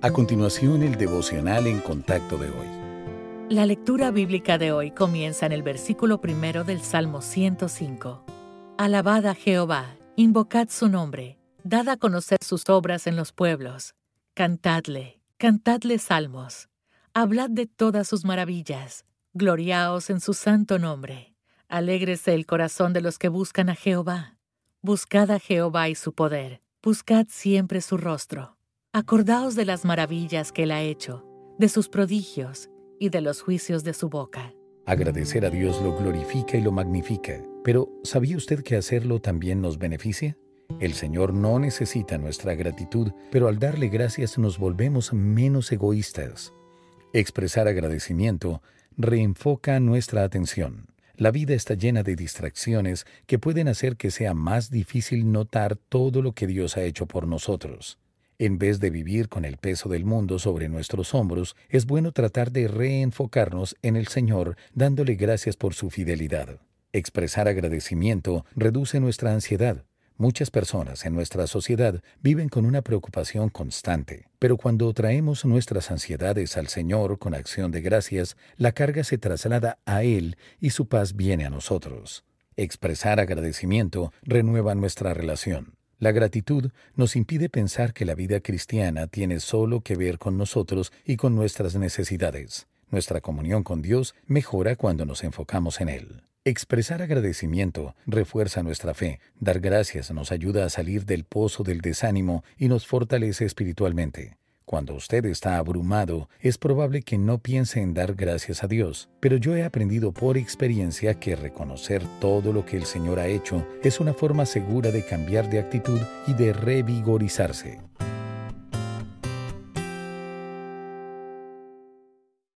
A continuación, el devocional en contacto de hoy. La lectura bíblica de hoy comienza en el versículo primero del Salmo 105. Alabad a Jehová, invocad su nombre, dad a conocer sus obras en los pueblos. Cantadle, cantadle salmos. Hablad de todas sus maravillas. Gloriaos en su santo nombre. Alégrese el corazón de los que buscan a Jehová. Buscad a Jehová y su poder. Buscad siempre su rostro. Acordaos de las maravillas que él ha hecho, de sus prodigios y de los juicios de su boca. Agradecer a Dios lo glorifica y lo magnifica, pero ¿sabía usted que hacerlo también nos beneficia? El Señor no necesita nuestra gratitud, pero al darle gracias nos volvemos menos egoístas. Expresar agradecimiento reenfoca nuestra atención. La vida está llena de distracciones que pueden hacer que sea más difícil notar todo lo que Dios ha hecho por nosotros. En vez de vivir con el peso del mundo sobre nuestros hombros, es bueno tratar de reenfocarnos en el Señor dándole gracias por su fidelidad. Expresar agradecimiento reduce nuestra ansiedad. Muchas personas en nuestra sociedad viven con una preocupación constante, pero cuando traemos nuestras ansiedades al Señor con acción de gracias, la carga se traslada a Él y su paz viene a nosotros. Expresar agradecimiento renueva nuestra relación. La gratitud nos impide pensar que la vida cristiana tiene solo que ver con nosotros y con nuestras necesidades. Nuestra comunión con Dios mejora cuando nos enfocamos en Él. Expresar agradecimiento refuerza nuestra fe. Dar gracias nos ayuda a salir del pozo del desánimo y nos fortalece espiritualmente. Cuando usted está abrumado, es probable que no piense en dar gracias a Dios, pero yo he aprendido por experiencia que reconocer todo lo que el Señor ha hecho es una forma segura de cambiar de actitud y de revigorizarse.